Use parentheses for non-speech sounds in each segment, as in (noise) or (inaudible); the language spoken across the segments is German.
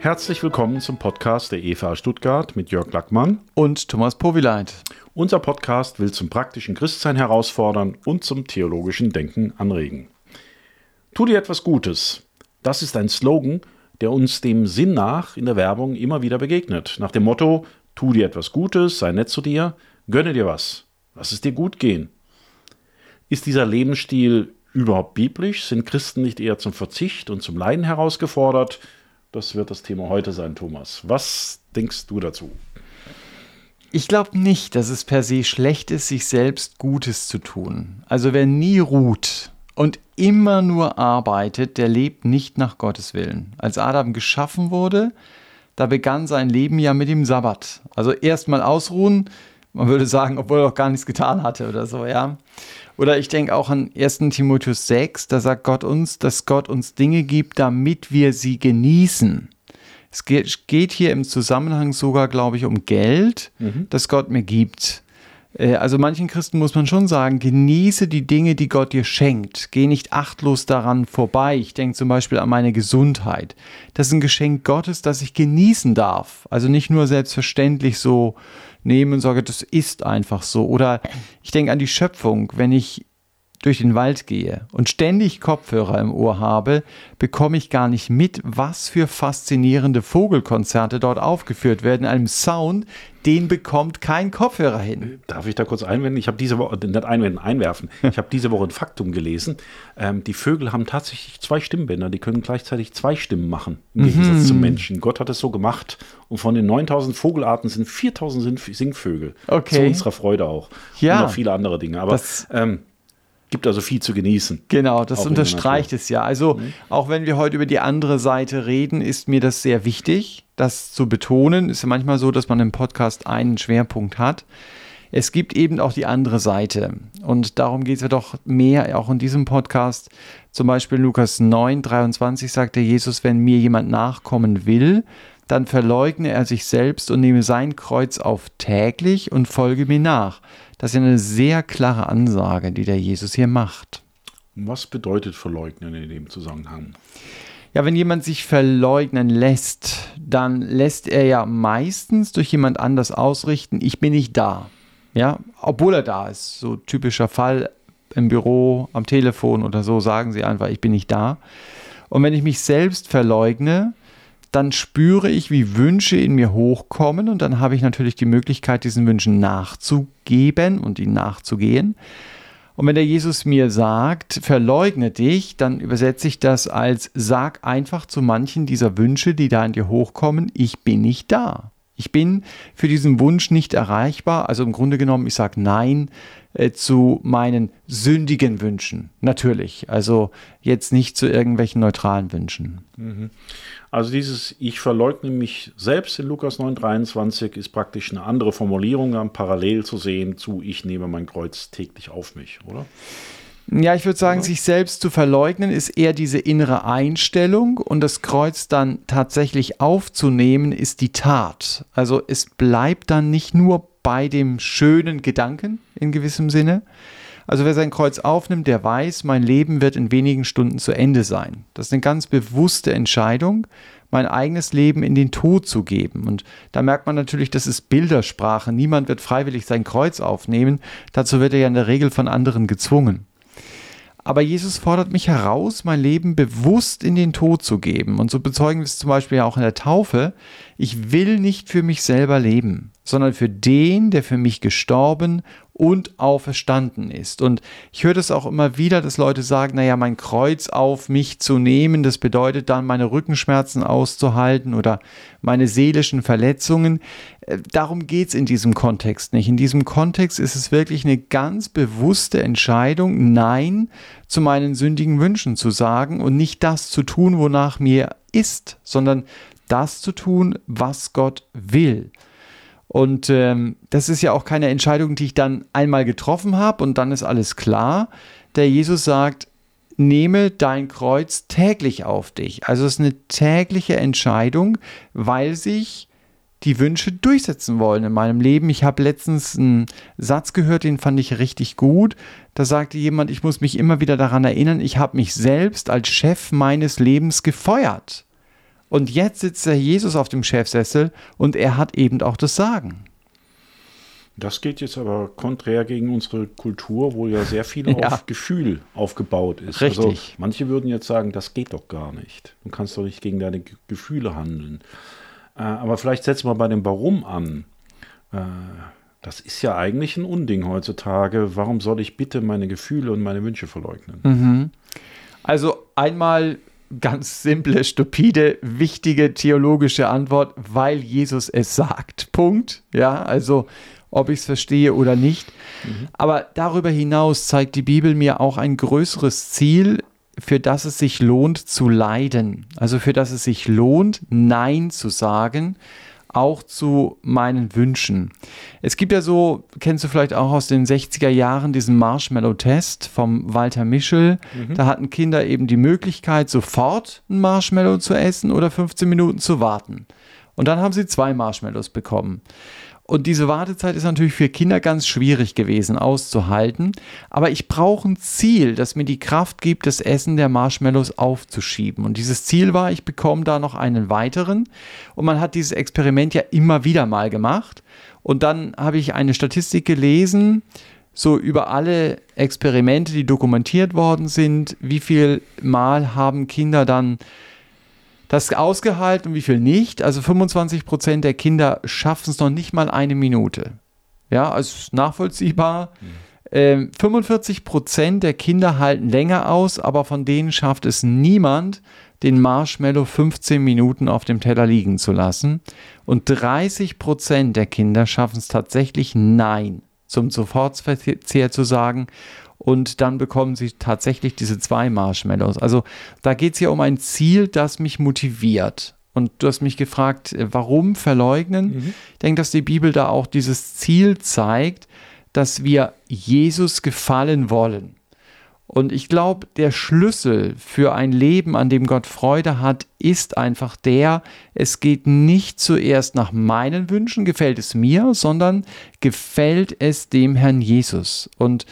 Herzlich willkommen zum Podcast der EVA Stuttgart mit Jörg Lackmann und Thomas Powileit. Unser Podcast will zum praktischen Christsein herausfordern und zum theologischen Denken anregen. Tu dir etwas Gutes. Das ist ein Slogan, der uns dem Sinn nach in der Werbung immer wieder begegnet. Nach dem Motto, tu dir etwas Gutes, sei nett zu dir, gönne dir was, lass es dir gut gehen. Ist dieser Lebensstil überhaupt biblisch? Sind Christen nicht eher zum Verzicht und zum Leiden herausgefordert? Das wird das Thema heute sein, Thomas. Was denkst du dazu? Ich glaube nicht, dass es per se schlecht ist, sich selbst Gutes zu tun. Also wer nie ruht und immer nur arbeitet, der lebt nicht nach Gottes Willen. Als Adam geschaffen wurde, da begann sein Leben ja mit dem Sabbat. Also erstmal ausruhen, man würde sagen, obwohl er auch gar nichts getan hatte oder so, ja. Oder ich denke auch an 1. Timotheus 6, da sagt Gott uns, dass Gott uns Dinge gibt, damit wir sie genießen. Es geht hier im Zusammenhang sogar, glaube ich, um Geld, mhm. das Gott mir gibt. Äh, also manchen Christen muss man schon sagen, genieße die Dinge, die Gott dir schenkt. Geh nicht achtlos daran vorbei. Ich denke zum Beispiel an meine Gesundheit. Das ist ein Geschenk Gottes, das ich genießen darf. Also nicht nur selbstverständlich so nehme und sage, das ist einfach so. Oder ich denke an die Schöpfung, wenn ich durch den Wald gehe und ständig Kopfhörer im Ohr habe, bekomme ich gar nicht mit, was für faszinierende Vogelkonzerte dort aufgeführt werden, einem Sound, den bekommt kein Kopfhörer hin. Darf ich da kurz einwenden? Ich habe diese Woche, nicht einwenden, einwerfen. Ich habe diese Woche ein Faktum gelesen. Ähm, die Vögel haben tatsächlich zwei Stimmbänder, die können gleichzeitig zwei Stimmen machen, im Gegensatz mhm. zum Menschen. Gott hat es so gemacht und von den 9000 Vogelarten sind 4000 Singvögel. Okay. Zu unserer Freude auch. Ja. Und noch viele andere Dinge. Aber das, ähm, gibt also viel zu genießen. Genau, das unterstreicht es ja. Also mhm. auch wenn wir heute über die andere Seite reden, ist mir das sehr wichtig, das zu betonen. Ist ja manchmal so, dass man im Podcast einen Schwerpunkt hat. Es gibt eben auch die andere Seite. Und darum geht es ja doch mehr, auch in diesem Podcast. Zum Beispiel Lukas 9, 23 sagte Jesus, wenn mir jemand nachkommen will, dann verleugne er sich selbst und nehme sein Kreuz auf täglich und folge mir nach. Das ist eine sehr klare Ansage, die der Jesus hier macht. Was bedeutet verleugnen in dem Zusammenhang? Ja, wenn jemand sich verleugnen lässt, dann lässt er ja meistens durch jemand anders ausrichten, ich bin nicht da. Ja, obwohl er da ist. So typischer Fall im Büro, am Telefon oder so, sagen sie einfach, ich bin nicht da. Und wenn ich mich selbst verleugne, dann spüre ich, wie Wünsche in mir hochkommen und dann habe ich natürlich die Möglichkeit, diesen Wünschen nachzugeben und ihnen nachzugehen. Und wenn der Jesus mir sagt, verleugne dich, dann übersetze ich das als sag einfach zu manchen dieser Wünsche, die da in dir hochkommen, ich bin nicht da. Ich bin für diesen Wunsch nicht erreichbar. Also im Grunde genommen, ich sage Nein äh, zu meinen sündigen Wünschen. Natürlich. Also jetzt nicht zu irgendwelchen neutralen Wünschen. Mhm. Also dieses Ich verleugne mich selbst in Lukas 9,23 ist praktisch eine andere Formulierung, parallel zu sehen zu Ich nehme mein Kreuz täglich auf mich, oder? Ja, ich würde sagen, sich selbst zu verleugnen ist eher diese innere Einstellung und das Kreuz dann tatsächlich aufzunehmen ist die Tat. Also es bleibt dann nicht nur bei dem schönen Gedanken in gewissem Sinne. Also wer sein Kreuz aufnimmt, der weiß, mein Leben wird in wenigen Stunden zu Ende sein. Das ist eine ganz bewusste Entscheidung, mein eigenes Leben in den Tod zu geben. Und da merkt man natürlich, das ist Bildersprache. Niemand wird freiwillig sein Kreuz aufnehmen. Dazu wird er ja in der Regel von anderen gezwungen. Aber Jesus fordert mich heraus, mein Leben bewusst in den Tod zu geben. Und so bezeugen wir es zum Beispiel auch in der Taufe. Ich will nicht für mich selber leben, sondern für den, der für mich gestorben und auferstanden ist. Und ich höre das auch immer wieder, dass Leute sagen, naja, mein Kreuz auf mich zu nehmen, das bedeutet dann meine Rückenschmerzen auszuhalten oder meine seelischen Verletzungen. Äh, darum geht es in diesem Kontext nicht. In diesem Kontext ist es wirklich eine ganz bewusste Entscheidung, Nein zu meinen sündigen Wünschen zu sagen und nicht das zu tun, wonach mir ist, sondern das zu tun, was Gott will. Und ähm, das ist ja auch keine Entscheidung, die ich dann einmal getroffen habe und dann ist alles klar. Der Jesus sagt, nehme dein Kreuz täglich auf dich. Also es ist eine tägliche Entscheidung, weil sich die Wünsche durchsetzen wollen in meinem Leben. Ich habe letztens einen Satz gehört, den fand ich richtig gut. Da sagte jemand, ich muss mich immer wieder daran erinnern, ich habe mich selbst als Chef meines Lebens gefeuert. Und jetzt sitzt der Jesus auf dem Chefsessel und er hat eben auch das Sagen. Das geht jetzt aber konträr gegen unsere Kultur, wo ja sehr viel (laughs) ja. auf Gefühl aufgebaut ist. Richtig. Also manche würden jetzt sagen, das geht doch gar nicht. Du kannst doch nicht gegen deine Gefühle handeln. Äh, aber vielleicht setzen wir bei dem Warum an. Äh, das ist ja eigentlich ein Unding heutzutage. Warum soll ich bitte meine Gefühle und meine Wünsche verleugnen? Mhm. Also einmal ganz simple, stupide, wichtige theologische Antwort, weil Jesus es sagt. Punkt. Ja, also ob ich es verstehe oder nicht. Mhm. Aber darüber hinaus zeigt die Bibel mir auch ein größeres Ziel, für das es sich lohnt zu leiden. Also für das es sich lohnt, Nein zu sagen, auch zu meinen Wünschen. Es gibt ja so, kennst du vielleicht auch aus den 60er Jahren diesen Marshmallow-Test vom Walter Mischel. Mhm. Da hatten Kinder eben die Möglichkeit, sofort ein Marshmallow zu essen oder 15 Minuten zu warten. Und dann haben sie zwei Marshmallows bekommen. Und diese Wartezeit ist natürlich für Kinder ganz schwierig gewesen auszuhalten. Aber ich brauche ein Ziel, das mir die Kraft gibt, das Essen der Marshmallows aufzuschieben. Und dieses Ziel war, ich bekomme da noch einen weiteren. Und man hat dieses Experiment ja immer wieder mal gemacht. Und dann habe ich eine Statistik gelesen, so über alle Experimente, die dokumentiert worden sind, wie viel Mal haben Kinder dann das ausgehalten und wie viel nicht. Also 25 Prozent der Kinder schaffen es noch nicht mal eine Minute. Ja, also nachvollziehbar. Mhm. Ähm, 45 Prozent der Kinder halten länger aus, aber von denen schafft es niemand, den Marshmallow 15 Minuten auf dem Teller liegen zu lassen. Und 30 Prozent der Kinder schaffen es tatsächlich Nein zum Sofortverzehr zu sagen und dann bekommen sie tatsächlich diese zwei Marshmallows. Also da geht es ja um ein Ziel, das mich motiviert. Und du hast mich gefragt, äh, warum verleugnen? Mhm. Ich denke, dass die Bibel da auch dieses Ziel zeigt, dass wir Jesus gefallen wollen. Und ich glaube, der Schlüssel für ein Leben, an dem Gott Freude hat, ist einfach der, es geht nicht zuerst nach meinen Wünschen, gefällt es mir, sondern gefällt es dem Herrn Jesus. Und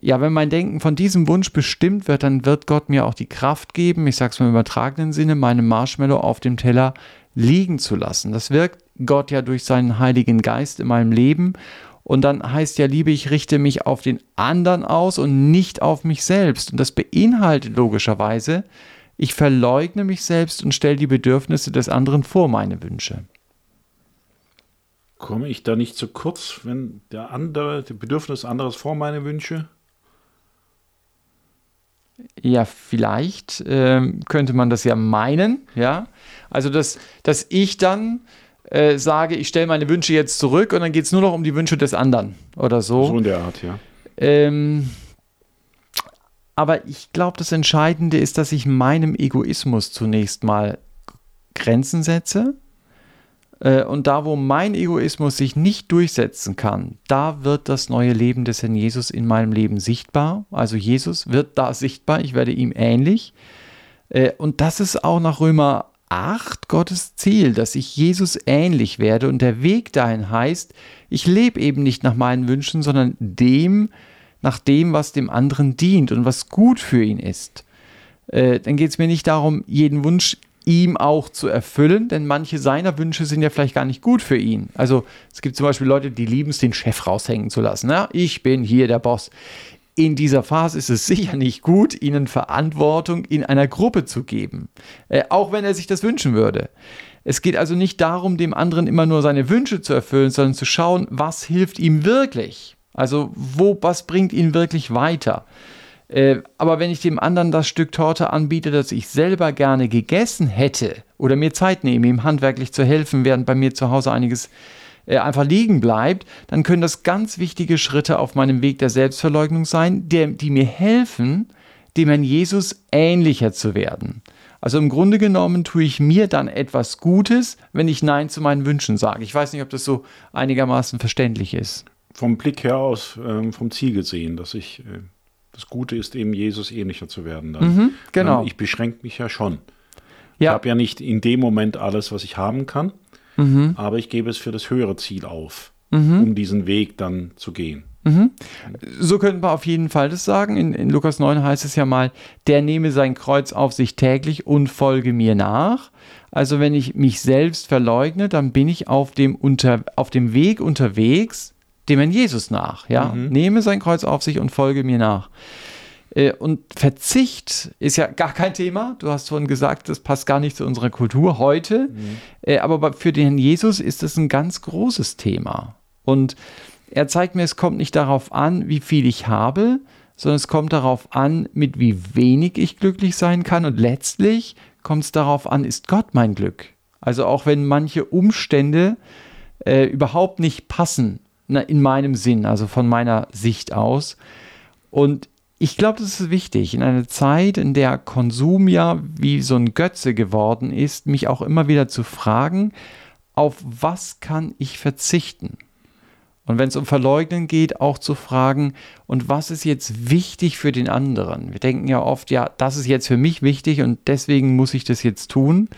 ja, wenn mein Denken von diesem Wunsch bestimmt wird, dann wird Gott mir auch die Kraft geben, ich sage es mal im übertragenen Sinne, meine Marshmallow auf dem Teller liegen zu lassen. Das wirkt Gott ja durch seinen Heiligen Geist in meinem Leben. Und dann heißt ja, Liebe, ich richte mich auf den anderen aus und nicht auf mich selbst. Und das beinhaltet logischerweise, ich verleugne mich selbst und stelle die Bedürfnisse des anderen vor meine Wünsche. Komme ich da nicht zu kurz, wenn der andere, das Bedürfnis anderes vor meine Wünsche? Ja, vielleicht ähm, könnte man das ja meinen, ja. Also, dass, dass ich dann äh, sage, ich stelle meine Wünsche jetzt zurück und dann geht es nur noch um die Wünsche des anderen oder so. So in der Art, ja. Ähm, aber ich glaube, das Entscheidende ist, dass ich meinem Egoismus zunächst mal Grenzen setze und da, wo mein Egoismus sich nicht durchsetzen kann, da wird das neue Leben des Herrn Jesus in meinem Leben sichtbar. Also Jesus wird da sichtbar, ich werde ihm ähnlich. Äh, und das ist auch nach Römer 8 Gottes Ziel, dass ich Jesus ähnlich werde. Und der Weg dahin heißt, ich lebe eben nicht nach meinen Wünschen, sondern dem, nach dem, was dem anderen dient und was gut für ihn ist. Äh, dann geht es mir nicht darum, jeden Wunsch ihm auch zu erfüllen, denn manche seiner Wünsche sind ja vielleicht gar nicht gut für ihn. Also es gibt zum Beispiel Leute, die lieben es, den Chef raushängen zu lassen. Ja, ich bin hier der Boss. In dieser Phase ist es (laughs) sicher nicht gut, ihnen Verantwortung in einer Gruppe zu geben, äh, auch wenn er sich das wünschen würde. Es geht also nicht darum, dem anderen immer nur seine Wünsche zu erfüllen, sondern zu schauen, was hilft ihm wirklich. Also wo, was bringt ihn wirklich weiter? Äh, aber wenn ich dem anderen das Stück Torte anbiete, das ich selber gerne gegessen hätte, oder mir Zeit nehme, ihm handwerklich zu helfen, während bei mir zu Hause einiges äh, einfach liegen bleibt, dann können das ganz wichtige Schritte auf meinem Weg der Selbstverleugnung sein, der, die mir helfen, dem Herrn Jesus ähnlicher zu werden. Also im Grunde genommen tue ich mir dann etwas Gutes, wenn ich Nein zu meinen Wünschen sage. Ich weiß nicht, ob das so einigermaßen verständlich ist. Vom Blick her aus, ähm, vom Ziel gesehen, dass ich äh, das Gute ist eben, Jesus ähnlicher zu werden. Mhm, genau. Ich beschränke mich ja schon. Ja. Ich habe ja nicht in dem Moment alles, was ich haben kann, mhm. aber ich gebe es für das höhere Ziel auf, mhm. um diesen Weg dann zu gehen. Mhm. So könnten wir auf jeden Fall das sagen. In, in, Lukas 9 heißt es ja mal, der nehme sein Kreuz auf sich täglich und folge mir nach. Also wenn ich mich selbst verleugne, dann bin ich auf dem, unter, auf dem Weg unterwegs, dem in Jesus nach. Ja? Mhm. Nehme sein Kreuz auf sich und folge mir nach. Äh, und Verzicht ist ja gar kein Thema. Du hast vorhin gesagt, das passt gar nicht zu unserer Kultur heute. Mhm. Äh, aber für den Jesus ist das ein ganz großes Thema. Und er zeigt mir, es kommt nicht darauf an, wie viel ich habe, sondern es kommt darauf an, mit wie wenig ich glücklich sein kann. Und letztlich kommt es darauf an, ist Gott mein Glück? Also auch wenn manche Umstände äh, überhaupt nicht passen na, in meinem Sinn, also von meiner Sicht aus. Und ich glaube, das ist wichtig. In einer Zeit, in der Konsum ja wie so ein Götze geworden ist, mich auch immer wieder zu fragen, auf was kann ich verzichten? Und wenn es um Verleugnen geht, auch zu fragen, und was ist jetzt wichtig für den anderen? Wir denken ja oft, ja, das ist jetzt für mich wichtig und deswegen muss ich das jetzt tun.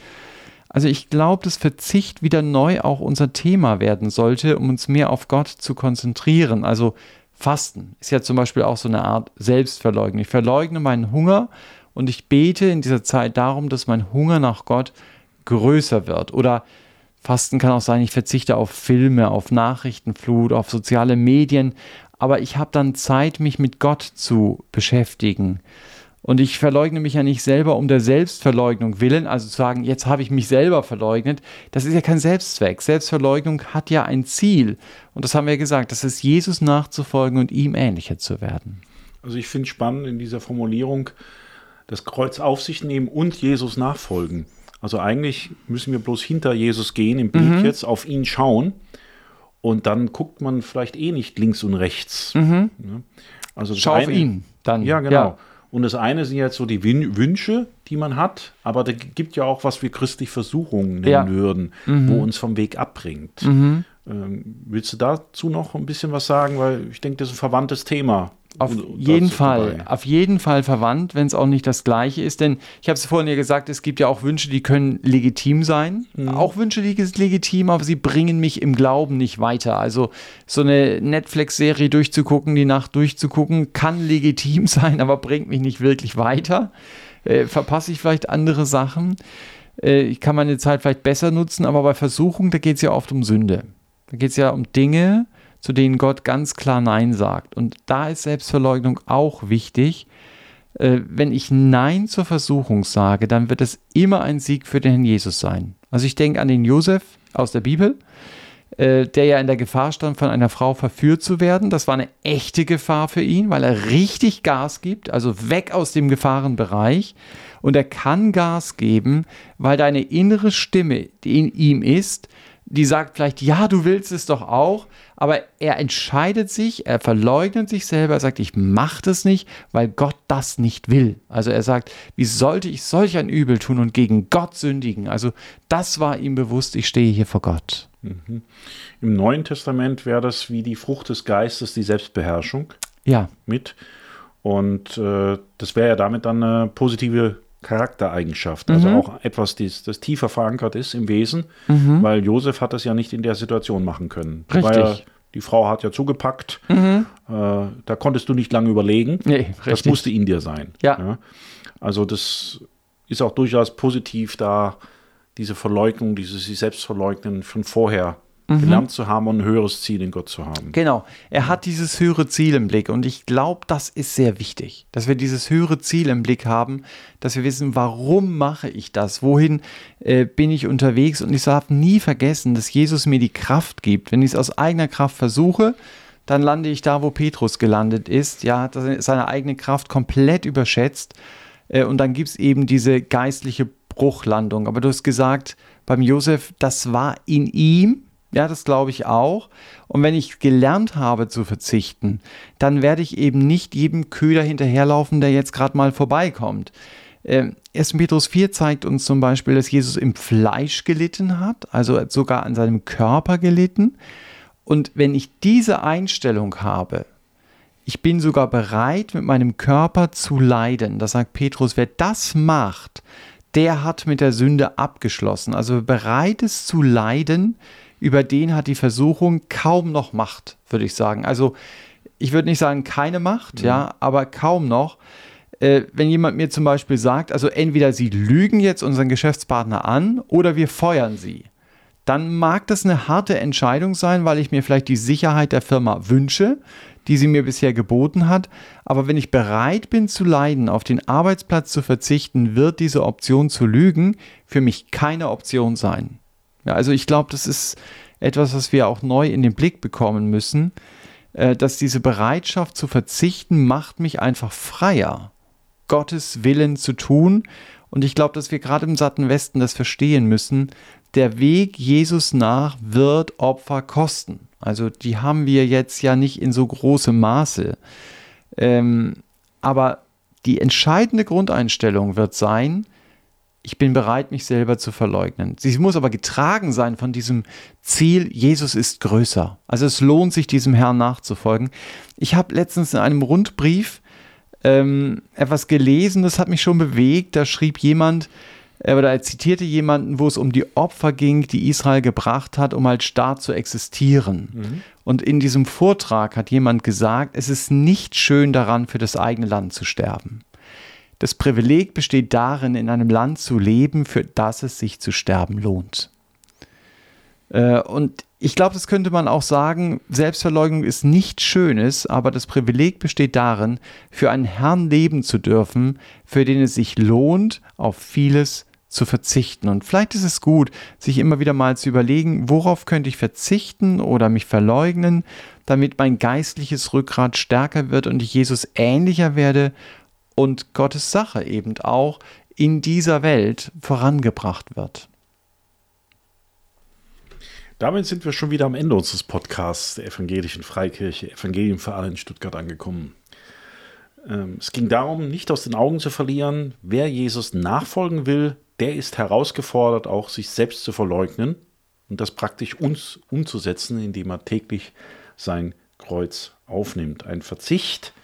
Also ich glaube, dass Verzicht wieder neu auch unser Thema werden sollte, um uns mehr auf Gott zu konzentrieren. Also Fasten ist ja zum Beispiel auch so eine Art Selbstverleugnung. Ich verleugne meinen Hunger und ich bete in dieser Zeit darum, dass mein Hunger nach Gott größer wird. Oder Fasten kann auch sein, ich verzichte auf Filme, auf Nachrichtenflut, auf soziale Medien, aber ich habe dann Zeit, mich mit Gott zu beschäftigen. Und ich verleugne mich ja nicht selber um der Selbstverleugnung willen, also zu sagen, jetzt habe ich mich selber verleugnet. Das ist ja kein Selbstzweck. Selbstverleugnung hat ja ein Ziel. Und das haben wir ja gesagt, das ist Jesus nachzufolgen und ihm ähnlicher zu werden. Also ich finde spannend in dieser Formulierung, das Kreuz auf sich nehmen und Jesus nachfolgen. Also eigentlich müssen wir bloß hinter Jesus gehen, im Bild mhm. jetzt, auf ihn schauen. Und dann guckt man vielleicht eh nicht links und rechts. Mhm. Also Schau auf ihn dann. Ja, genau. Ja. Und das eine sind jetzt so die Wün Wünsche, die man hat, aber da gibt ja auch, was wir christlich Versuchungen nennen ja. würden, mhm. wo uns vom Weg abbringt. Mhm. Ähm, willst du dazu noch ein bisschen was sagen? Weil ich denke, das ist ein verwandtes Thema. Auf jeden Fall, dabei. auf jeden Fall verwandt, wenn es auch nicht das gleiche ist. Denn ich habe es vorhin ja gesagt, es gibt ja auch Wünsche, die können legitim sein. Mhm. Auch Wünsche, die sind legitim, aber sie bringen mich im Glauben nicht weiter. Also so eine Netflix-Serie durchzugucken, die Nacht durchzugucken, kann legitim (laughs) sein, aber bringt mich nicht wirklich weiter. Äh, verpasse ich vielleicht andere Sachen. Äh, ich kann meine Zeit vielleicht besser nutzen, aber bei Versuchung, da geht es ja oft um Sünde. Da geht es ja um Dinge, zu denen Gott ganz klar Nein sagt. Und da ist Selbstverleugnung auch wichtig. Äh, wenn ich Nein zur Versuchung sage, dann wird es immer ein Sieg für den Herrn Jesus sein. Also ich denke an den Josef aus der Bibel, äh, der ja in der Gefahr stand, von einer Frau verführt zu werden. Das war eine echte Gefahr für ihn, weil er richtig Gas gibt, also weg aus dem Gefahrenbereich. Und er kann Gas geben, weil deine innere Stimme, die in ihm ist, die sagt vielleicht, ja, du willst es doch auch, aber er entscheidet sich, er verleugnet sich selber, er sagt, ich mache das nicht, weil Gott das nicht will. Also er sagt, wie sollte ich solch ein Übel tun und gegen Gott sündigen? Also das war ihm bewusst, ich stehe hier vor Gott. Mhm. Im Neuen Testament wäre das wie die Frucht des Geistes, die Selbstbeherrschung. Ja. Mit. Und äh, das wäre ja damit dann eine positive Charaktereigenschaft, also mhm. auch etwas, das, das, tiefer verankert ist im Wesen, mhm. weil Josef hat das ja nicht in der Situation machen können. Richtig. Ja, die Frau hat ja zugepackt, mhm. äh, da konntest du nicht lange überlegen. Nee, das musste in dir sein. Ja. ja. Also das ist auch durchaus positiv, da diese Verleugnung, dieses sich selbst verleugnen von vorher mhm. gelernt zu haben und ein höheres Ziel in Gott zu haben. Genau, er hat dieses höhere Ziel im Blick und ich glaube, das ist sehr wichtig, dass wir dieses höhere Ziel im Blick haben, dass wir wissen, warum mache ich das, wohin äh, bin ich unterwegs und ich darf nie vergessen, dass Jesus mir die Kraft gibt. Wenn ich es aus eigener Kraft versuche, dann lande ich da, wo Petrus gelandet ist. Ja, hat seine eigene Kraft komplett überschätzt. Äh, und dann gibt es eben diese geistliche Bruchlandung. Aber du hast gesagt, beim Josef, das war in ihm, ja, das glaube ich auch. Und wenn ich gelernt habe zu verzichten, dann werde ich eben nicht jedem Köder hinterherlaufen, der jetzt gerade mal vorbeikommt. Ähm, 1. Petrus 4 zeigt uns zum Beispiel, dass Jesus im Fleisch gelitten hat, also sogar an seinem Körper gelitten. Und wenn ich diese Einstellung habe, ich bin sogar bereit, mit meinem Körper zu leiden, da sagt Petrus, wer das macht, der hat mit der Sünde abgeschlossen. Also bereit ist zu leiden, über den hat die Versuchung kaum noch Macht, würde ich sagen. Also ich würde nicht sagen keine Macht, mhm. ja, aber kaum noch. Äh, wenn jemand mir zum Beispiel sagt, also entweder Sie lügen jetzt unseren Geschäftspartner an oder wir feuern Sie, dann mag das eine harte Entscheidung sein, weil ich mir vielleicht die Sicherheit der Firma wünsche, die sie mir bisher geboten hat. Aber wenn ich bereit bin zu leiden, auf den Arbeitsplatz zu verzichten, wird diese Option zu lügen für mich keine Option sein. Ja, also ich glaube, das ist etwas, was wir auch neu in den Blick bekommen müssen, äh, dass diese Bereitschaft zu verzichten macht mich einfach freier, Gottes Willen zu tun. Und ich glaube, dass wir gerade im satten Westen das verstehen müssen. Der Weg Jesus nach wird Opfer kosten. Also die haben wir jetzt ja nicht in so großem Maße. Ähm, aber die entscheidende Grundeinstellung wird sein, ich bin bereit, mich selber zu verleugnen. Sie muss aber getragen sein von diesem Ziel, Jesus ist größer. Also es lohnt sich, diesem Herrn nachzufolgen. Ich habe letztens in einem Rundbrief ähm, etwas gelesen, das hat mich schon bewegt. Da schrieb jemand, äh, oder er zitierte jemanden, wo es um die Opfer ging, die Israel gebracht hat, um als Staat zu existieren. Mhm. Und in diesem Vortrag hat jemand gesagt, es ist nicht schön daran, für das eigene Land zu sterben. Das Privileg besteht darin, in einem Land zu leben, für das es sich zu sterben lohnt. Äh, und ich glaube, das könnte man auch sagen, Selbstverleugnung ist nichts Schönes, aber das Privileg besteht darin, für einen Herrn leben zu dürfen, für den es sich lohnt, auf vieles zu verzichten. Und vielleicht ist es gut, sich immer wieder mal zu überlegen, worauf könnte ich verzichten oder mich verleugnen, damit mein geistliches Rückgrat stärker wird und ich Jesus ähnlicher werde und Gottes Sache eben auch in dieser Welt vorangebracht wird. Damit sind wir schon wieder am Ende unseres Podcasts der Evangelischen Freikirche Evangelium für alle in Stuttgart angekommen. Ähm, es ging darum, nicht aus den Augen zu verlieren, wer Jesus nachfolgen will, der ist herausgefordert, auch sich selbst zu verleugnen und das praktisch uns umzusetzen, indem er täglich sein Kreuz aufnimmt. Ein Verzicht,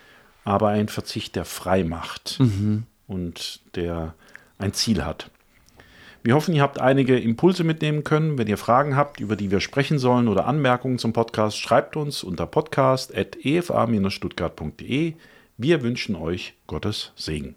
aber ein Verzicht, der frei macht mhm. und der ein Ziel hat. Wir hoffen, ihr habt einige Impulse mitnehmen können. Wenn ihr Fragen habt, über die wir sprechen sollen oder Anmerkungen zum Podcast, schreibt uns unter podcast.efa-stuttgart.de. Wir wünschen euch Gottes Segen.